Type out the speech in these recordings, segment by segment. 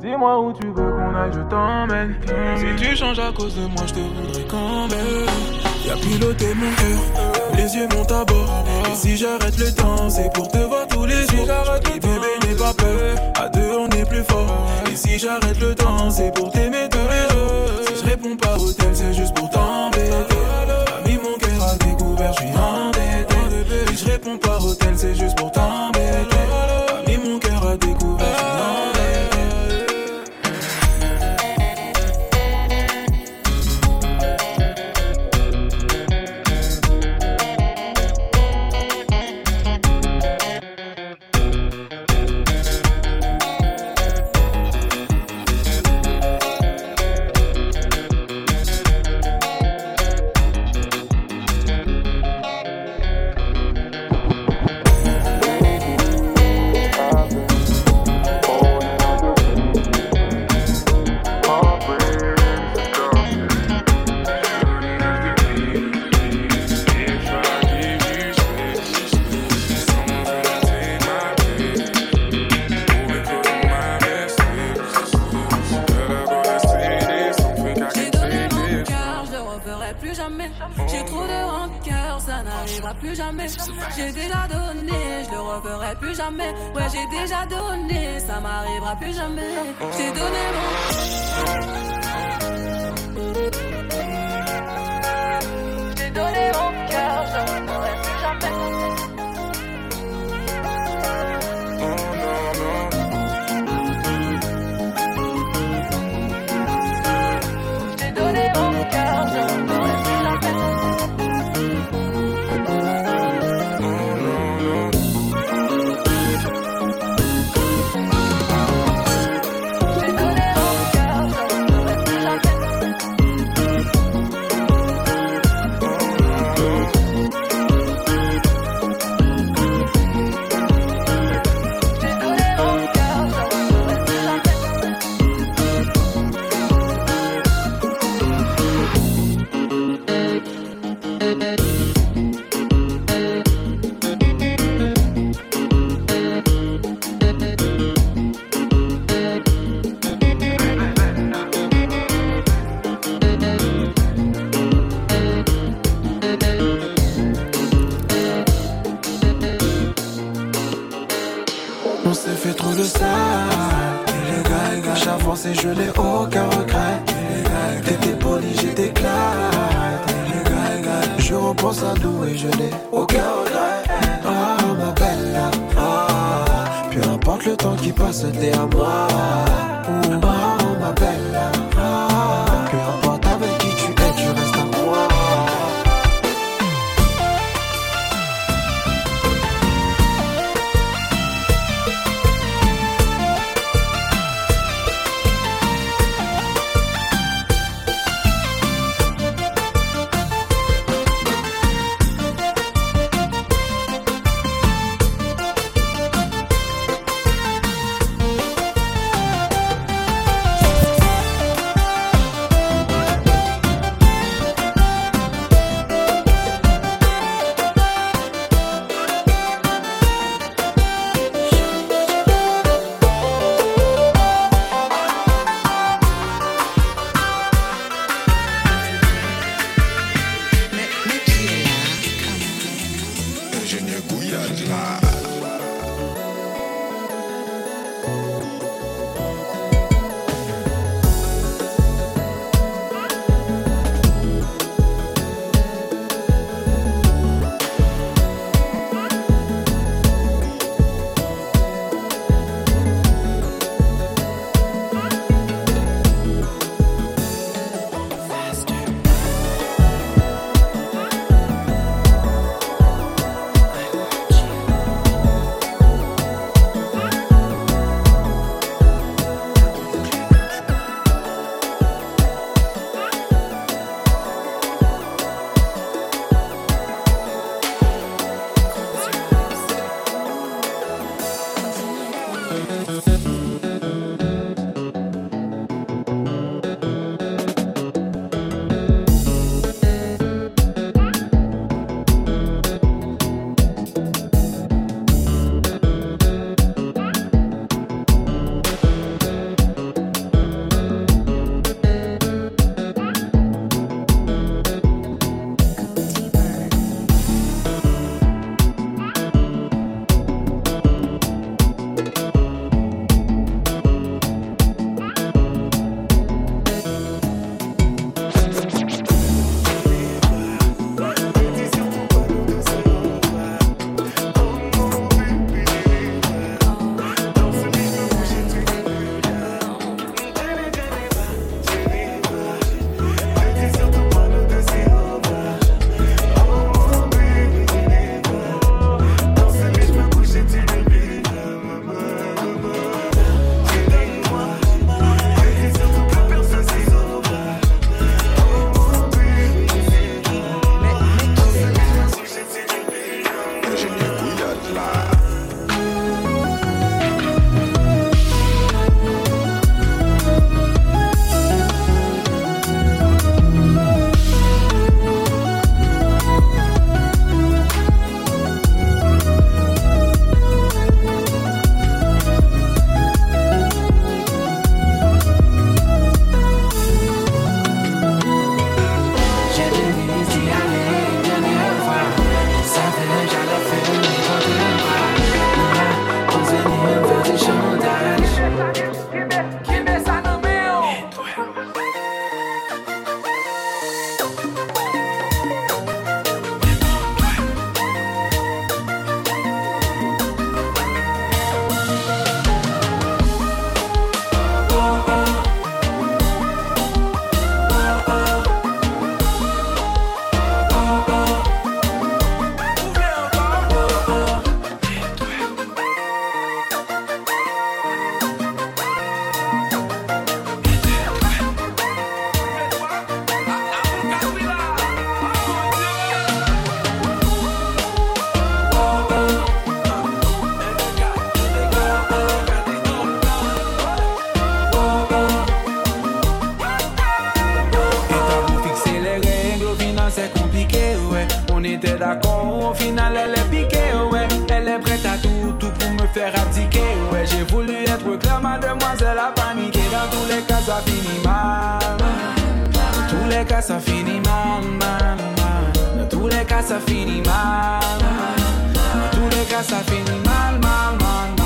Dis-moi où tu veux qu'on aille, je t'emmène. Si tu changes à cause de moi, je te voudrais quand même. Y'a piloté mon cœur, les yeux montent à bord. Et si j'arrête le temps, c'est pour te voir tous les jours. Et bébé, n'aie pas peur, à deux on est plus fort. Et si j'arrête le temps, c'est pour t'aimer tous les jours. Si je réponds pas au tel, c'est juste pour t'embêter. Ami, mon cœur a découvert, je suis mademoiselle a paniqué. Dans tous les cas, ça finit mal. Dans tous les cas, ça finit mal, mal, mal. Dans tous les cas, ça finit mal. Dans tous les cas, ça finit mal, mal, mal.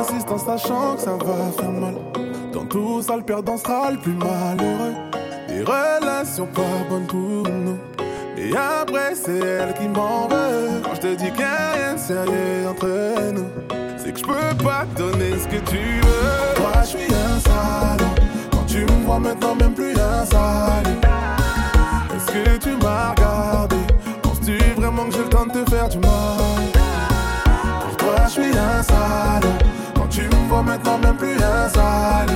En sachant que ça va faire mal. Dans tout ça, le perdant sera le plus malheureux. Des relations pas bonnes pour nous. Et après, c'est elle qui m'en veut. Quand je te dis qu'il n'y a rien de sérieux entre nous, c'est que je peux pas te donner ce que tu veux. Toi, je suis un salaud. Quand tu me vois maintenant, même plus un salaud. Est-ce que tu m'as regardé? Penses-tu vraiment que j'ai le temps de te faire du mal? Pour toi je suis un salaud Vois maintenant même plus un salaud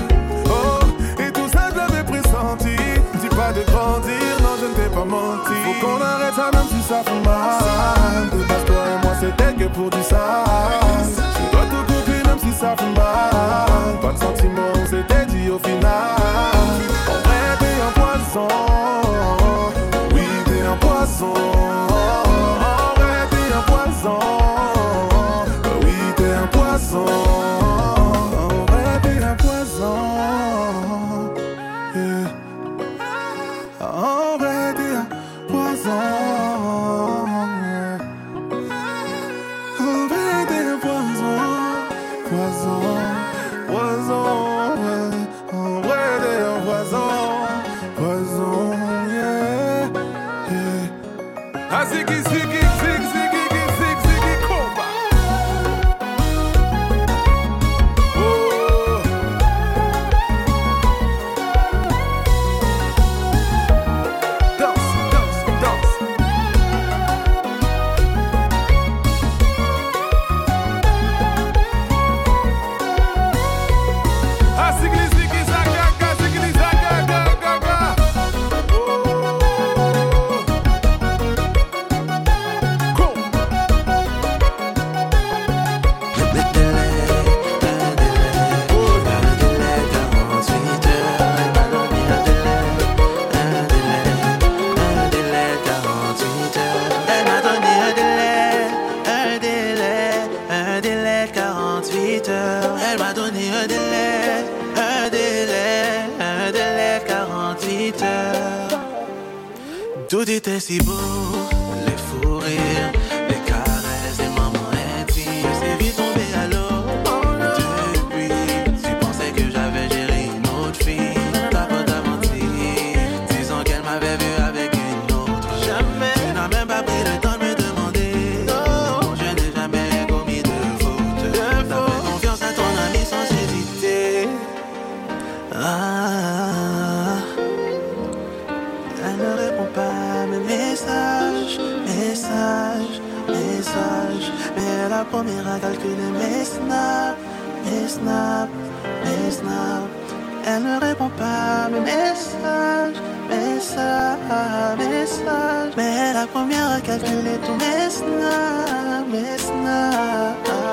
Oh, et tout ça je pressenti Dis pas de grandir, non je ne t'ai pas menti. Faut qu'on arrête ça même si ça fait mal. De toi et moi c'était que pour du sale. Je dois tout couper même si ça fait mal. Pas de sentiments, on s'était dit au final. En vrai t'es un poison oui, t'es un poison. En vrai, t'es un poison. Oui, t'es un poison. En vrai, t'es un Tout était si beau, messages. Mais elle a promis à calculer tous mes snaps,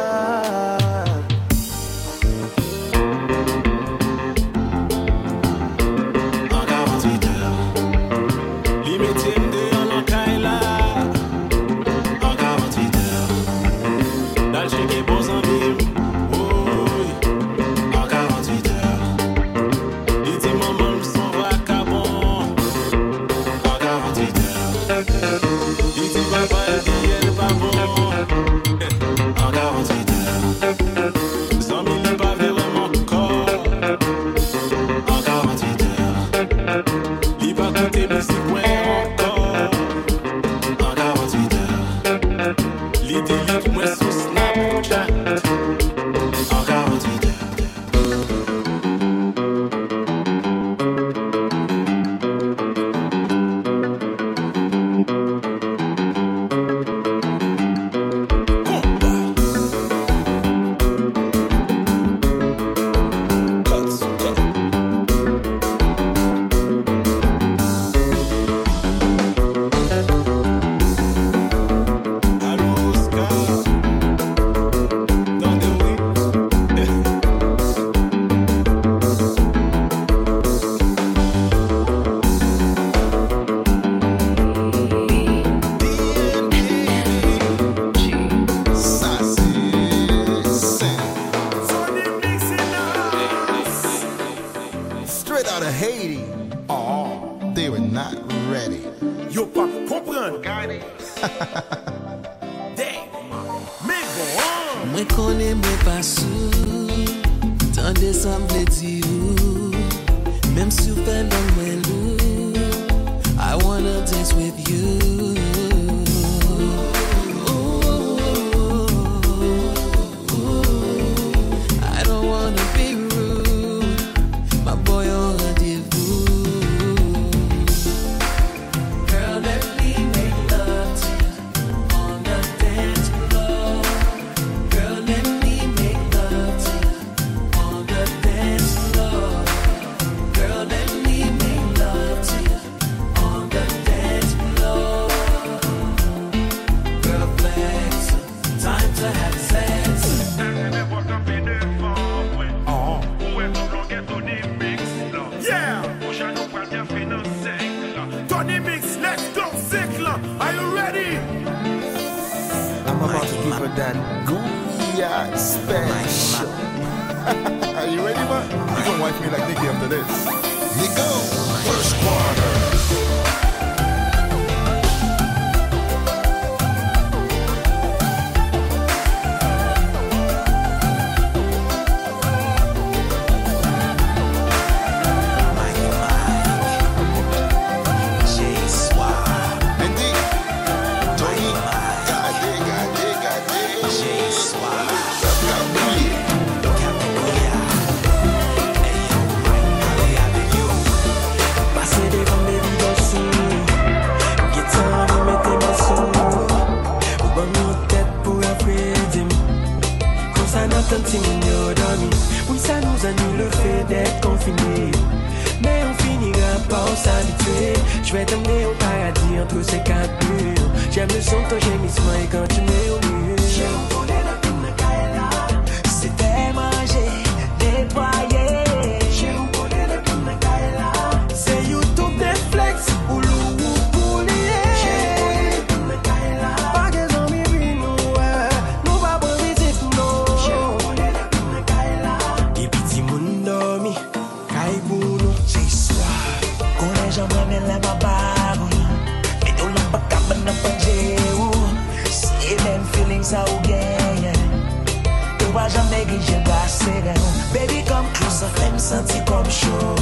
senti comme chaud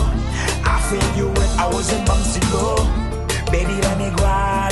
I feel you when I was in Mamsilo Baby, let me glide.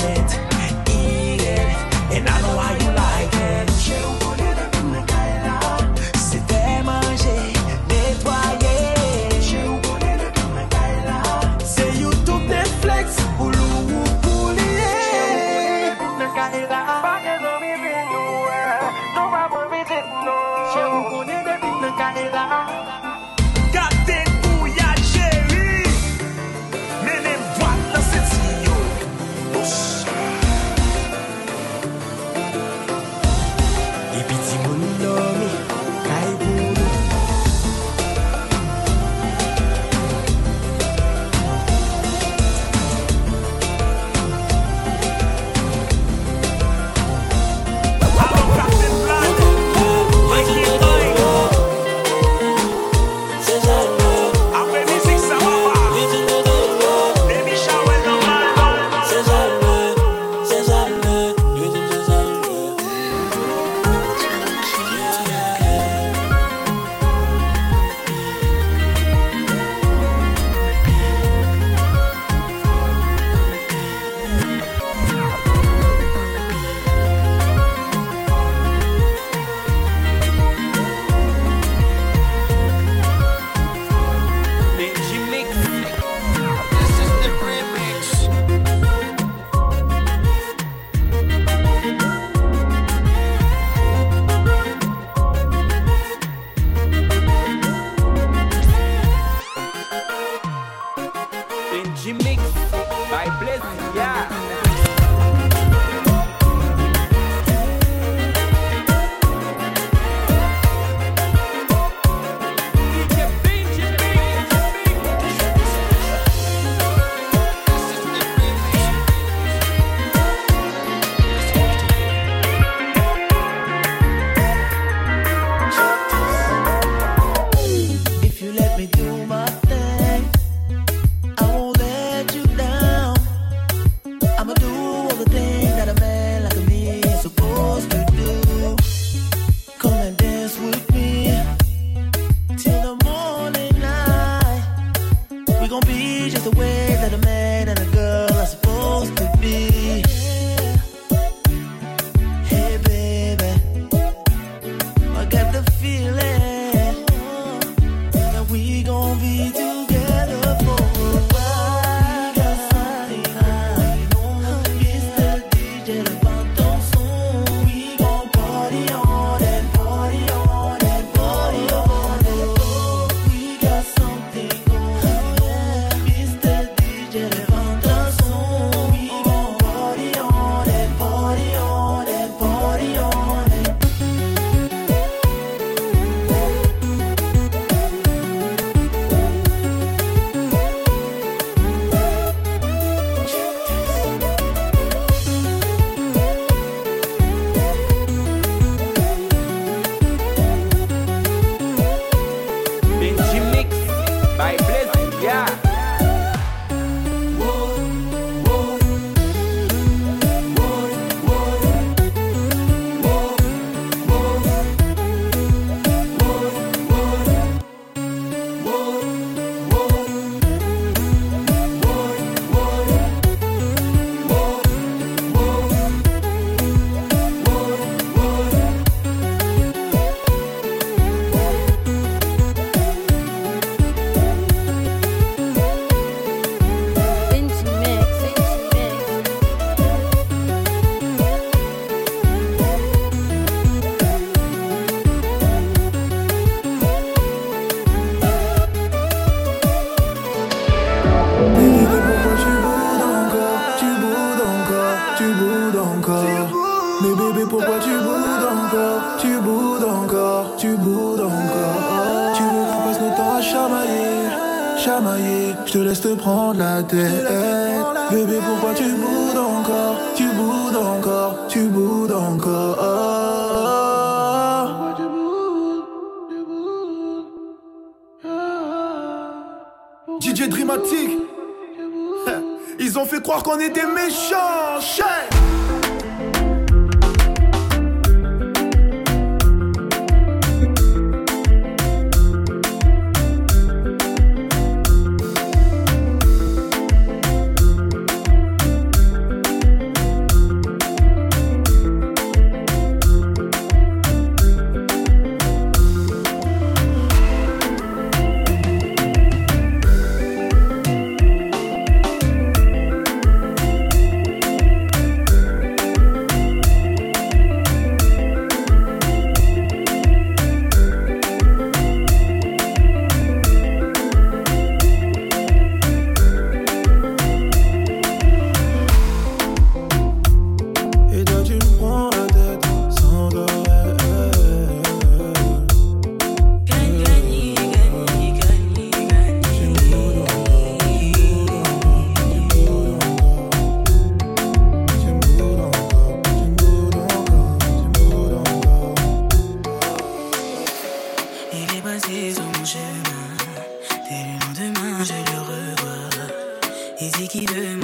Qu'on était Il dit qu'il veut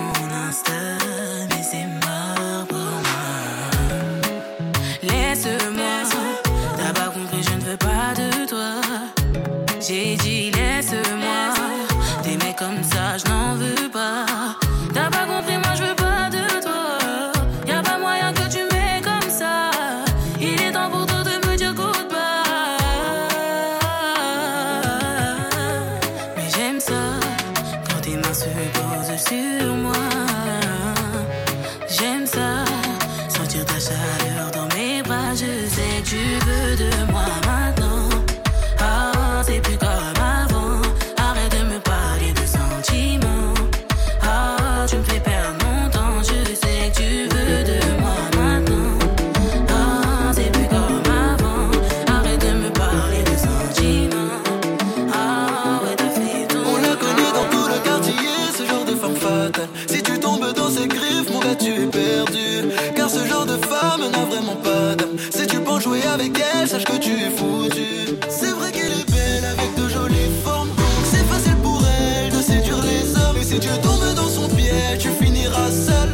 ses griffes, mon gars, tu es perdu. Car ce genre de femme n'a vraiment pas d'âme. Si tu penses jouer avec elle, sache que tu es foutu. C'est vrai qu'elle est belle avec de jolies formes. C'est facile pour elle de séduire les hommes. Et si tu tombes dans son piège, tu finiras seul.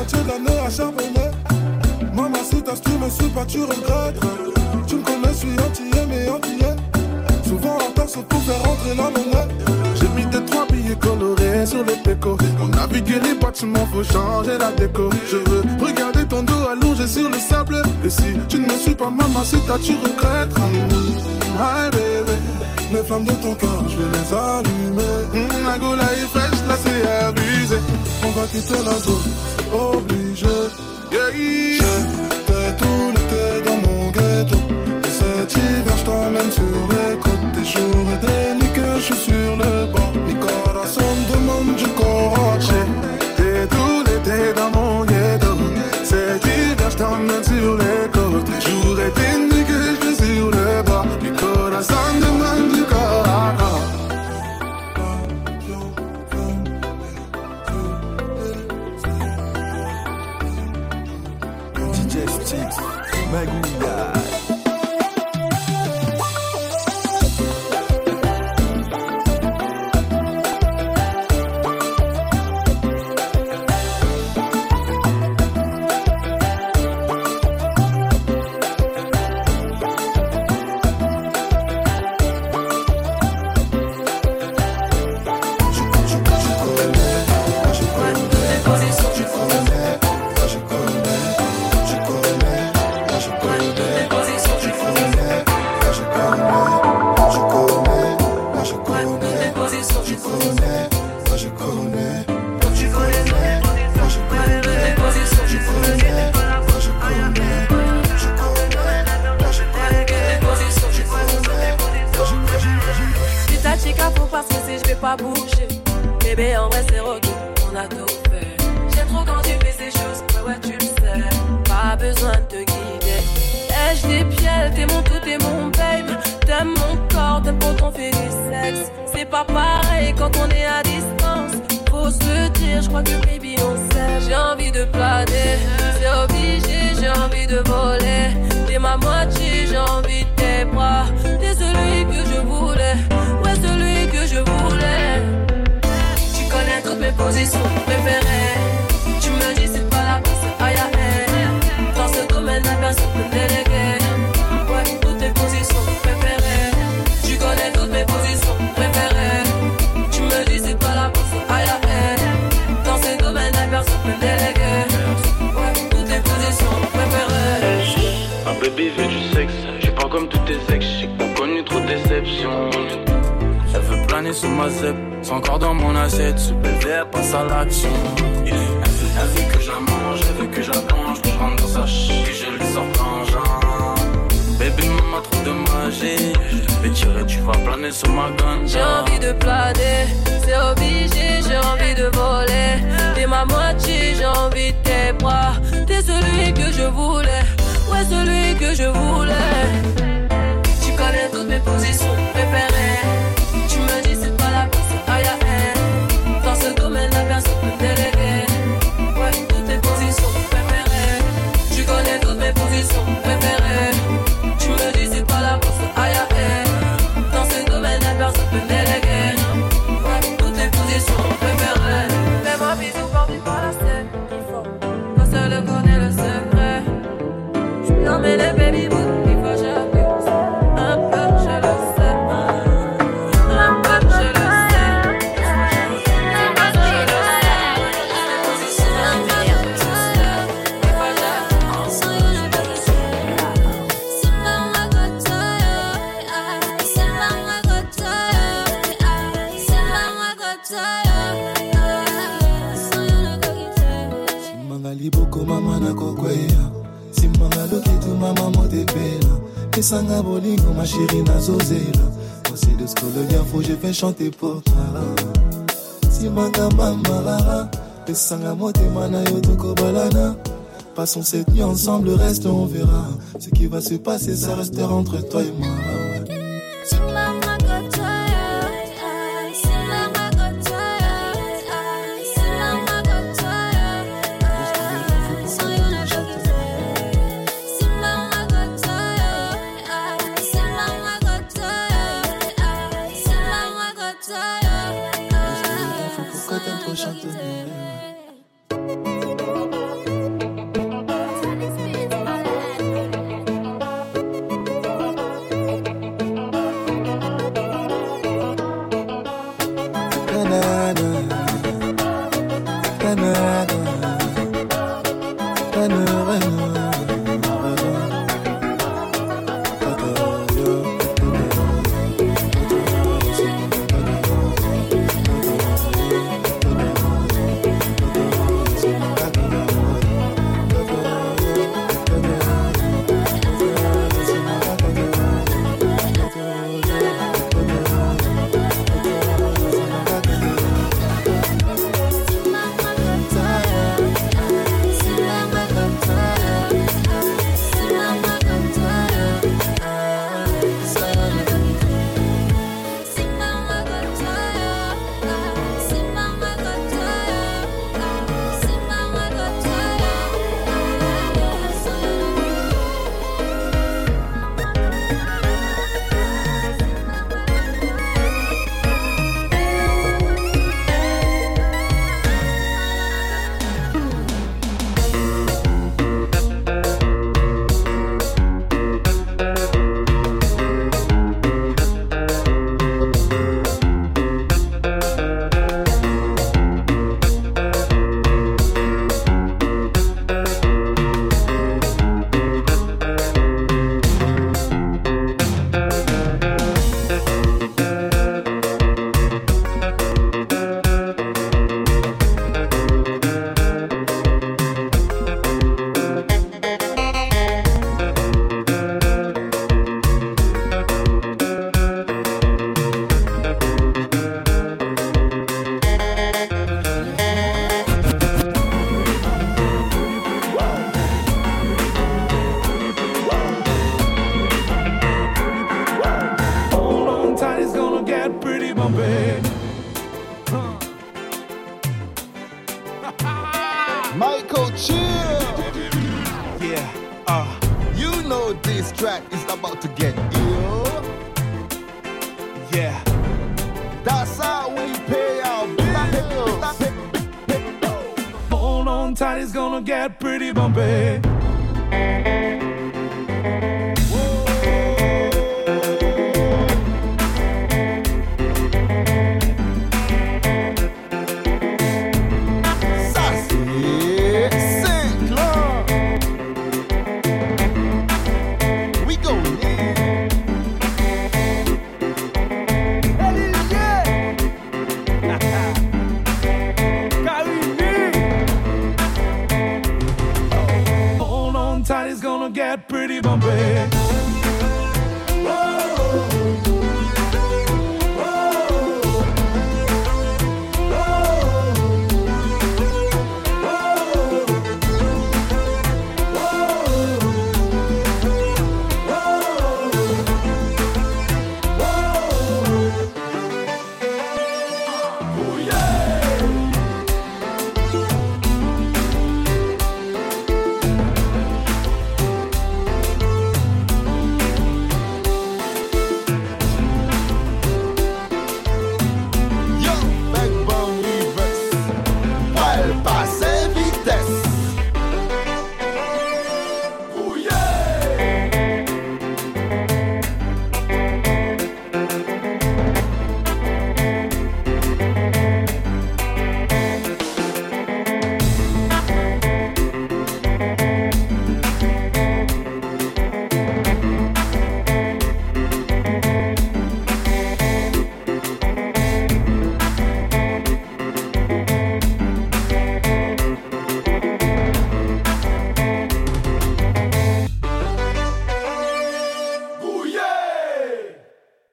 Moitié à charbonner. Maman, si t'as tu me suis pas, tu regrettes. Tu me connais, je suis antillais, mais antillais. Souvent en sauf pour faire rentrer la monnaie. J'ai mis des trois billets colorés sur les pécos. On navigué les bâtiments, faut changer la déco. Je veux regarder ton dos allongé sur le sable. Et si tu ne me suis pas, maman, si t'as, tu regrettes. My baby, les flammes de ton corps, je vais les allumer. Hum, la gola est fraîche, là c'est abusé. On va quitter la zone, obligé. Yeah. J'étais tout l'été dans mon ghetto. Et cet hiver, je t'emmène sur les côtes. Des jours et des je suis sur le banc. Mi corazon demande du coraje. T'es tout l'été dans mon ghetto. Cet hiver, je t'emmène sur les côtes. Des jours et des majestic, my good guy. t'es mon tout, t'es mon babe. T'aimes mon corps, t'aimes quand on fait du sexe. C'est pas pareil quand on est à distance. Faut se dire, je crois que baby on s'aime. J'ai envie de planer, c'est obligé, j'ai envie de voler. T'es ma moitié, j'ai envie de tes bras. T'es celui que je voulais, ouais, celui que je voulais. Tu connais toutes mes positions préférées. Elle veut planer sous ma zep, c'est encore dans mon assiette, ce bébé passe à l'action. Elle veut, que je la mange, elle veut que je la plonge, je rentre dans sa que je le sorte en genre. Bébé maman trop de magie, je te fais tirer, tu vas planer sur ma gun. J'ai envie de planer, c'est obligé, j'ai envie de voler. T'es ma moitié, j'ai envie de tes bras. T'es celui que je voulais, ouais, celui que je voulais. Mes positions préférées. Simanga liboko mama nakokweya simanga loketu mama motepela pesanga bolingo masheri nazozela osi de scolonia fo je vais chanter pour toi. Simanga mamarara pesanga motema na yo tokobalana Passons cette nuit ensemble, reste, on verra. Ce qui va se passer, ça restera entre toi et moi. Uh, You know this track is about to get ill. yeah. That's how we pay our bills. Hold on tight, it's gonna get pretty bumpy.